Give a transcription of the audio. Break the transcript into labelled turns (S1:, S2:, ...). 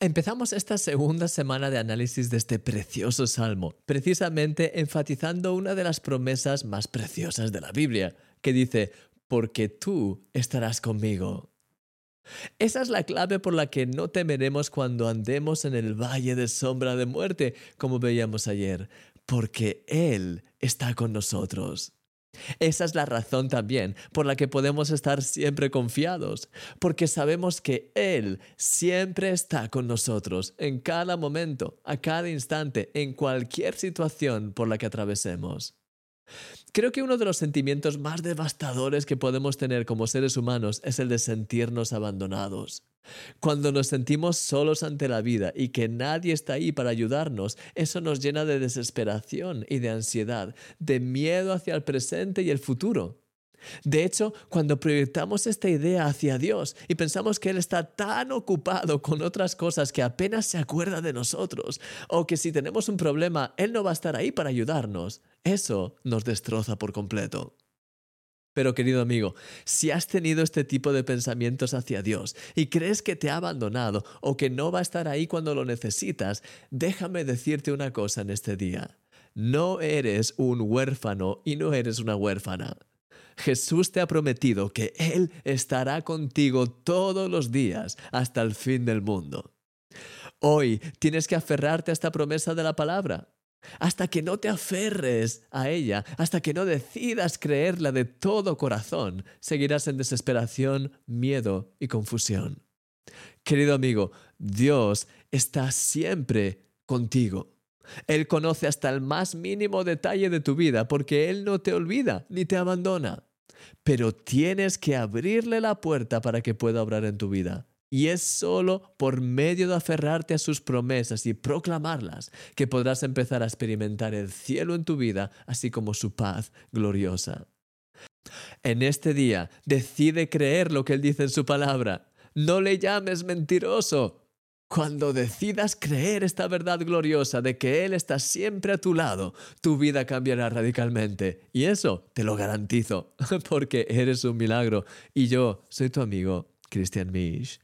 S1: Empezamos esta segunda semana de análisis de este precioso salmo, precisamente enfatizando una de las promesas más preciosas de la Biblia, que dice, porque tú estarás conmigo. Esa es la clave por la que no temeremos cuando andemos en el valle de sombra de muerte, como veíamos ayer, porque Él está con nosotros. Esa es la razón también por la que podemos estar siempre confiados, porque sabemos que Él siempre está con nosotros en cada momento, a cada instante, en cualquier situación por la que atravesemos. Creo que uno de los sentimientos más devastadores que podemos tener como seres humanos es el de sentirnos abandonados. Cuando nos sentimos solos ante la vida y que nadie está ahí para ayudarnos, eso nos llena de desesperación y de ansiedad, de miedo hacia el presente y el futuro. De hecho, cuando proyectamos esta idea hacia Dios y pensamos que Él está tan ocupado con otras cosas que apenas se acuerda de nosotros, o que si tenemos un problema, Él no va a estar ahí para ayudarnos, eso nos destroza por completo. Pero querido amigo, si has tenido este tipo de pensamientos hacia Dios y crees que te ha abandonado o que no va a estar ahí cuando lo necesitas, déjame decirte una cosa en este día. No eres un huérfano y no eres una huérfana. Jesús te ha prometido que Él estará contigo todos los días hasta el fin del mundo. Hoy tienes que aferrarte a esta promesa de la palabra. Hasta que no te aferres a ella, hasta que no decidas creerla de todo corazón, seguirás en desesperación, miedo y confusión. Querido amigo, Dios está siempre contigo. Él conoce hasta el más mínimo detalle de tu vida porque Él no te olvida ni te abandona. Pero tienes que abrirle la puerta para que pueda obrar en tu vida. Y es solo por medio de aferrarte a sus promesas y proclamarlas que podrás empezar a experimentar el cielo en tu vida, así como su paz gloriosa. En este día, decide creer lo que Él dice en su palabra. No le llames mentiroso. Cuando decidas creer esta verdad gloriosa de que Él está siempre a tu lado, tu vida cambiará radicalmente. Y eso te lo garantizo, porque eres un milagro. Y yo soy tu amigo, Christian Misch.